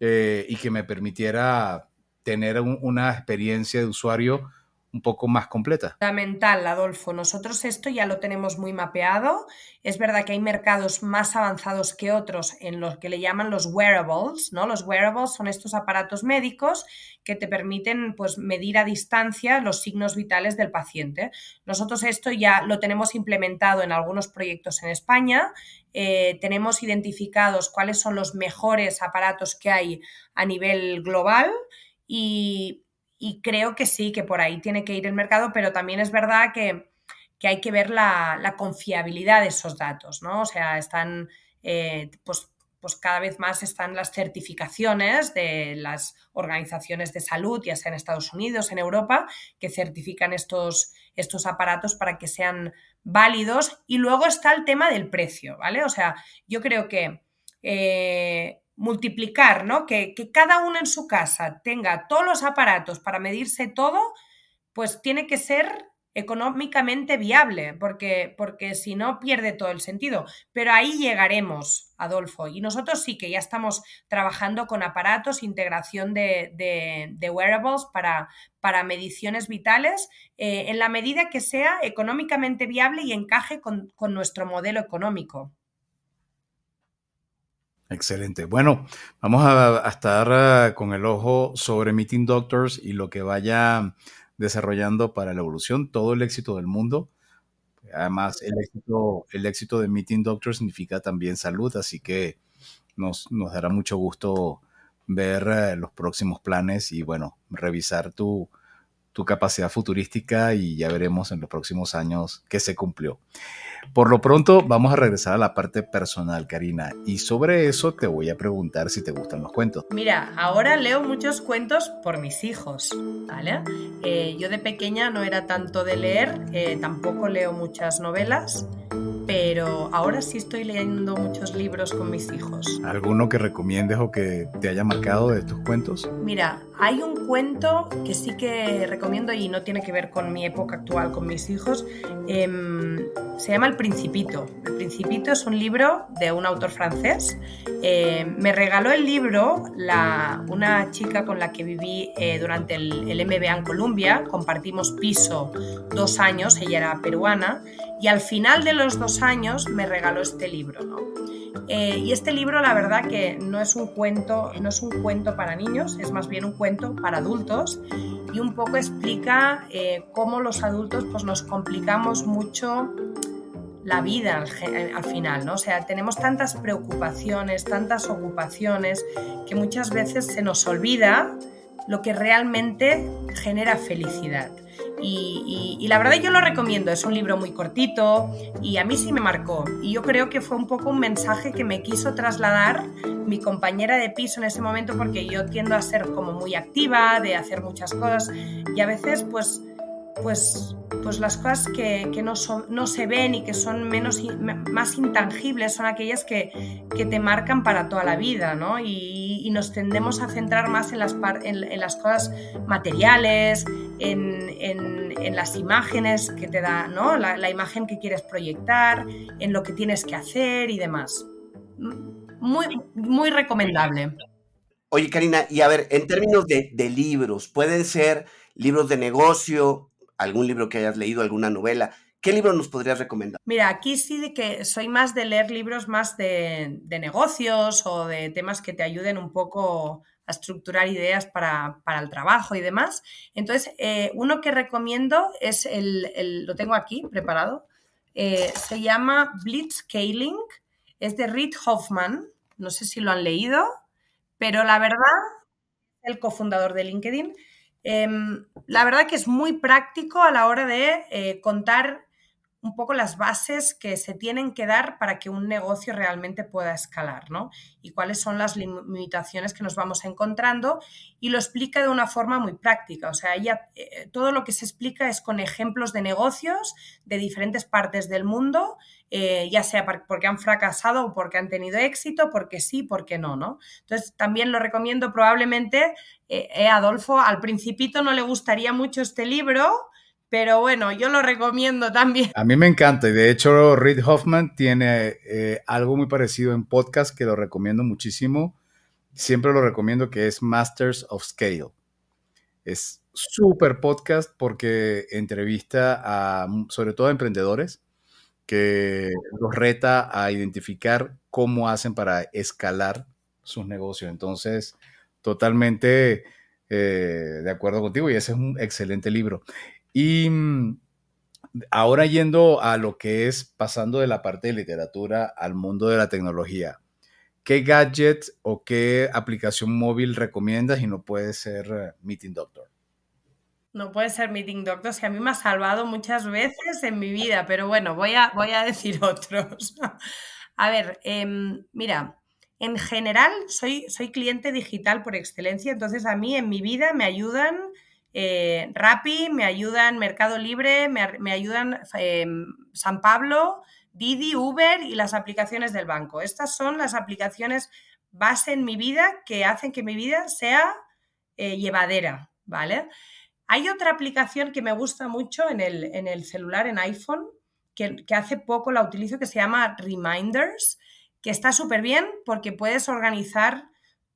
eh, y que me permitiera tener una experiencia de usuario un poco más completa. Fundamental, Adolfo. Nosotros esto ya lo tenemos muy mapeado. Es verdad que hay mercados más avanzados que otros en los que le llaman los wearables, ¿no? Los wearables son estos aparatos médicos que te permiten pues, medir a distancia los signos vitales del paciente. Nosotros esto ya lo tenemos implementado en algunos proyectos en España. Eh, tenemos identificados cuáles son los mejores aparatos que hay a nivel global y y creo que sí, que por ahí tiene que ir el mercado, pero también es verdad que, hay que ver la, confiabilidad de esos datos, ¿no? O sea, están, eh, pues, pues cada vez más están las certificaciones de las organizaciones de salud, ya sea en Estados Unidos, en Europa, que certifican estos, estos aparatos para que sean válidos. Y luego está el tema del precio, ¿vale? O sea, yo creo que eh, multiplicar, ¿no? Que, cada uno en su casa tenga todos los aparatos para medirse todo, pues tiene que ser económicamente viable, porque, porque si no pierde todo el sentido. Pero ahí llegaremos, Adolfo. Y nosotros sí que ya estamos trabajando con aparatos, integración de, wearables para, para, mediciones vitales, eh, en la medida que sea económicamente viable y encaje con, con nuestro modelo económico. Excelente. Bueno, vamos a, estar eh, con el ojo sobre Meeting Doctors y lo que vaya desarrollando para la evolución, todo el éxito del mundo. Además, el éxito, el éxito de Meeting Doctors significa también salud, así que nos, nos dará mucho gusto ver eh, los próximos planes y, bueno, revisar tu, tu capacidad futurística y ya veremos en los próximos años qué se cumplió. Por lo pronto, vamos a regresar a la parte personal, Karina, y sobre eso te voy a preguntar si te gustan los cuentos. Mira, ahora leo muchos cuentos por mis hijos, ¿vale? Eh, yo de pequeña no era tanto de leer, eh, tampoco leo muchas novelas, pero ahora sí estoy leyendo muchos libros con mis hijos. ¿Alguno que recomiendes o que te haya marcado de tus cuentos? Mira, hay un cuento que sí que recomiendo y no tiene que ver con mi época actual, con mis hijos. Em, se llama El Principito. El Principito es un libro de un autor francés. Eh, me regaló el libro una chica con la que viví eh, durante el, el MBA en Colombia. Compartimos piso dos años, ella era peruana, y al final de los dos años me regaló este libro. Eh, y este libro, la verdad que no es un cuento, no es un cuento para niños, es más bien un cuento para adultos y un poco explica eh, cómo los adultos pues, nos complicamos mucho la vida al, final, ¿no? O sea, tenemos tantas preocupaciones, tantas ocupaciones, que muchas veces se nos olvida lo que realmente genera felicidad. Y, la verdad yo lo recomiendo, es un libro muy cortito y a mí sí me marcó. Y yo creo que fue un poco un mensaje que me quiso trasladar mi compañera de piso en ese momento porque yo tiendo a ser como muy activa, de hacer muchas cosas y a veces pues pues, pues las cosas que, no, son, no se ven y que son menos, más intangibles son aquellas que, te marcan para toda la vida, ¿no? Y, nos tendemos a centrar más en las, en, las cosas materiales, en, las imágenes que te da, ¿no? La, imagen que quieres proyectar, en lo que tienes que hacer y demás. Muy, muy recomendable. Oye, Karina, y a ver, en términos de, de libros, pueden ser libros de negocio, algún libro que hayas leído, alguna novela. ¿Qué libro nos podrías recomendar? Mira, aquí sí de que soy más de leer libros más de, negocios o de temas que te ayuden un poco a estructurar ideas para, el trabajo y demás. Entonces, eh, uno que recomiendo es el, lo tengo aquí preparado, eh, se llama Blitzscaling, es de Reid Hoffman, no sé si lo han leído, pero la verdad, el cofundador de LinkedIn, Em, la verdad que es muy práctico a la hora de eh, contar un poco las bases que se tienen que dar para que un negocio realmente pueda escalar, ¿no? Y cuáles son las limitaciones que nos vamos encontrando y lo explica de una forma muy práctica. O sea, ella, eh, todo lo que se explica es con ejemplos de negocios de diferentes partes del mundo eh, ya sea porque han fracasado o porque han tenido éxito, porque sí, porque no, ¿no? Entonces, también lo recomiendo probablemente, eh, Adolfo, al principito no le gustaría mucho este libro, pero bueno, yo lo recomiendo también. A mí me encanta y de hecho Reid Hoffman tiene algo muy parecido en podcast que lo recomiendo muchísimo. Siempre lo recomiendo que es Masters of Scale. Es súper podcast porque entrevista a sobre todo a emprendedores que los reta a identificar cómo hacen para escalar sus negocios. Entonces, totalmente eh, de acuerdo contigo y ese es un excelente libro. Y mm, ahora yendo a lo que es pasando de la parte de literatura al mundo de la tecnología, ¿qué gadget o qué aplicación móvil recomiendas y no puede ser eh, Meeting Doctor? No puede ser Meeting Doctors, que a mí me ha salvado muchas veces en mi vida, pero bueno, voy a, voy a decir otros. a ver, em, mira, en general soy, soy cliente digital por excelencia, entonces a mí en mi vida me ayudan eh, Rappi, me ayudan Mercado Libre, me, ayudan em, San Pablo, Didi, Uber y las aplicaciones del banco. Estas son las aplicaciones base en mi vida que hacen que mi vida sea eh, llevadera, ¿vale? Hay otra aplicación que me gusta mucho en el, en el celular, en iPhone, que, que, hace poco la utilizo, que se llama Reminders, que está súper bien porque puedes organizar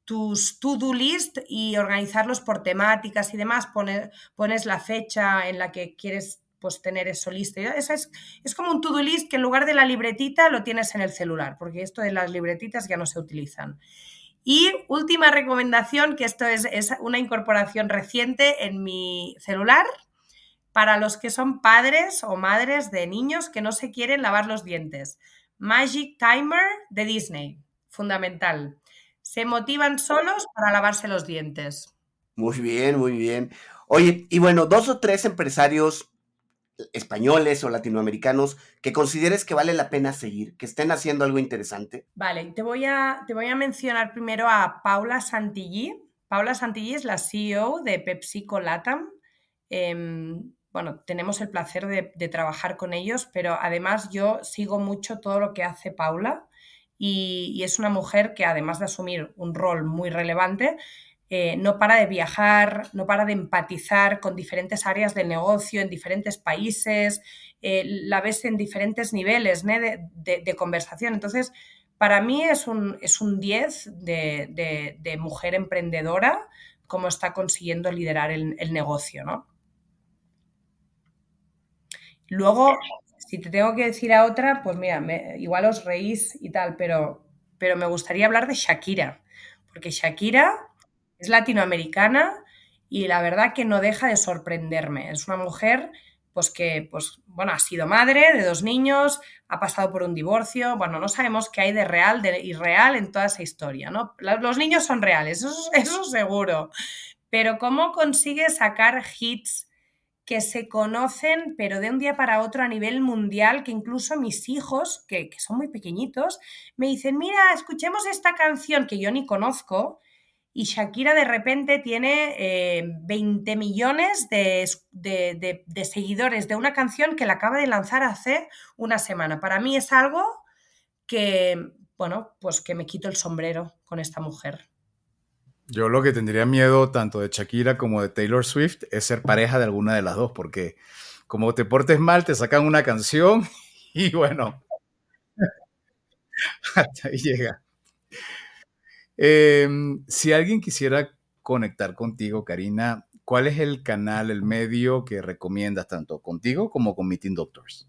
tus to-do list y organizarlos por temáticas y demás. Pones, pones la fecha en la que quieres pues tener eso listo. Esa es, es como un to-do list que en lugar de la libretita lo tienes en el celular, porque esto de las libretitas ya no se utilizan. Y última recomendación, que esto es, es una incorporación reciente en mi celular, para los que son padres o madres de niños que no se quieren lavar los dientes. Magic Timer de Disney, fundamental. Se motivan solos para lavarse los dientes. Muy bien, muy bien. Oye, y bueno, dos o tres empresarios españoles o latinoamericanos que consideres que vale la pena seguir, que estén haciendo algo interesante? Vale, te voy a, te voy a mencionar primero a Paula Santillí. Paula Santillí es la CEO de PepsiCo Latam. Em, bueno, tenemos el placer de, de, trabajar con ellos, pero además yo sigo mucho todo lo que hace Paula y, es una mujer que además de asumir un rol muy relevante, eh, no para de viajar, no para de empatizar con diferentes áreas del negocio en diferentes países, eh, la ves en diferentes niveles de, conversación. Entonces, para mí es un, es un 10 de, mujer emprendedora, cómo está consiguiendo liderar el, negocio, ¿no? Luego, si te tengo que decir a otra, pues mira, igual os reís y tal, pero, pero me gustaría hablar de Shakira, porque Shakira es latinoamericana y la verdad que no deja de sorprenderme. Es una mujer pues que pues, bueno, ha sido madre de dos niños, ha pasado por un divorcio, bueno, no sabemos qué hay de real, de irreal en toda esa historia, ¿no? Los niños son reales, eso, eso seguro, pero cómo consigue sacar hits que se conocen, pero de un día para otro a nivel mundial, que incluso mis hijos, que, que son muy pequeñitos, me dicen, mira, escuchemos esta canción que yo ni conozco, y Shakira de repente tiene 20 eh, millones de, seguidores de una canción que la acaba de lanzar hace una semana. Para mí es algo que, bueno, pues que me quito el sombrero con esta mujer. Yo lo que tendría miedo tanto de Shakira como de Taylor Swift es ser pareja de alguna de las dos, porque como te portes mal, te sacan una canción y bueno, hasta ahí llega. Em, si alguien quisiera conectar contigo, Karina, ¿cuál es el canal, el medio que recomiendas tanto contigo como con Meeting Doctors?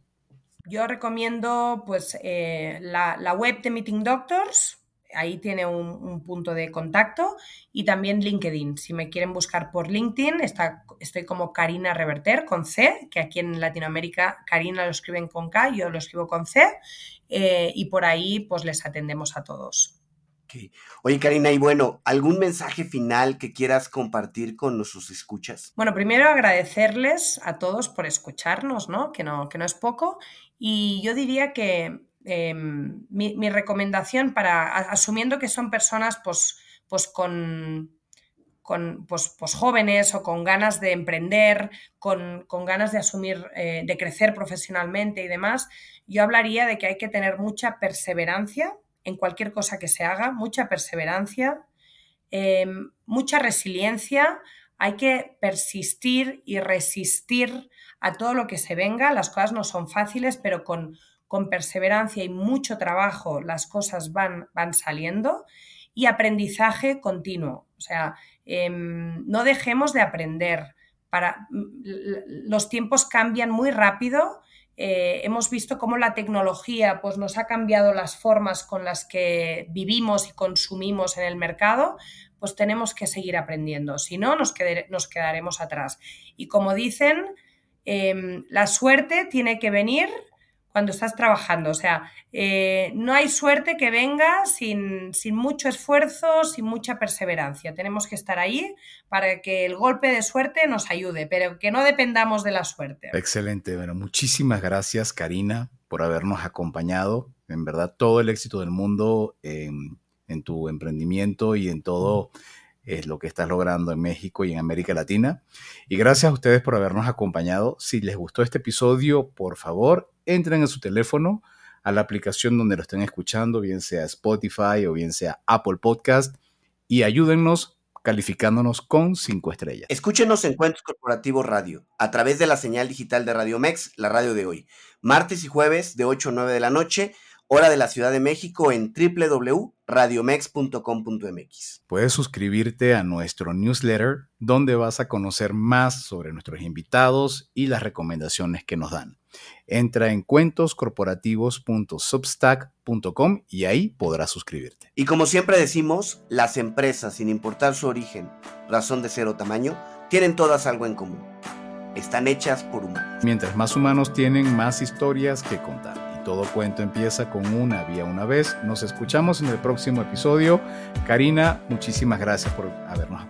Yo recomiendo pues eh, la, web de Meeting Doctors, ahí tiene un, punto de contacto y también LinkedIn. Si me quieren buscar por LinkedIn, está, estoy como Karina Reverter con C, que aquí en Latinoamérica Karina lo escriben con K, yo lo escribo con C, eh, y por ahí pues les atendemos a todos. Oye, Karina, y bueno, ¿algún mensaje final que quieras compartir con nuestros escuchas? Bueno, primero agradecerles a todos por escucharnos, ¿no? Que no, que no es poco. Y yo diría que em, mi, recomendación para, asumiendo que son personas pues, pues con, con pues, pues jóvenes o con ganas de emprender, con, ganas de asumir, eh, de crecer profesionalmente y demás, yo hablaría de que hay que tener mucha perseverancia en cualquier cosa que se haga, mucha perseverancia, em, mucha resiliencia, hay que persistir y resistir a todo lo que se venga, las cosas no son fáciles, pero con, con perseverancia y mucho trabajo las cosas van, van saliendo y aprendizaje continuo, o sea, em, no dejemos de aprender. Para, los tiempos cambian muy rápido eh, hemos visto cómo la tecnología pues, nos ha cambiado las formas con las que vivimos y consumimos en el mercado, pues tenemos que seguir aprendiendo, si no nos, nos quedaremos atrás. Y como dicen, em, la suerte tiene que venir cuando estás trabajando. O sea, eh, no hay suerte que venga sin, mucho esfuerzo, sin mucha perseverancia. Tenemos que estar ahí para que el golpe de suerte nos ayude, pero que no dependamos de la suerte. Excelente. Bueno, muchísimas gracias, Karina, por habernos acompañado. En verdad, todo el éxito del mundo en, tu emprendimiento y en todo es lo que estás logrando en México y en América Latina. Y gracias a ustedes por habernos acompañado. Si les gustó este episodio, por favor, entren en su teléfono a la aplicación donde lo estén escuchando, bien sea Spotify o bien sea Apple Podcast, y ayúdennos calificándonos con 5 estrellas. Escúchenos en Cuentos Corporativos Radio, a través de la señal digital de Radio Mex, la radio de hoy. Martes y jueves de 8 a 9 de la noche, hora de la Ciudad de México en www.radiomex.com.mx. Puedes suscribirte a nuestro newsletter, donde vas a conocer más sobre nuestros invitados y las recomendaciones que nos dan. Entra en cuentoscorporativos.substack.com y ahí podrás suscribirte. Y como siempre decimos, las empresas, sin importar su origen, razón de ser o tamaño, tienen todas algo en común. Están hechas por humanos. Mientras más humanos tienen, más historias que contar. Todo cuento empieza con una vía una vez. Nos escuchamos en el próximo episodio. Karina, muchísimas gracias por habernos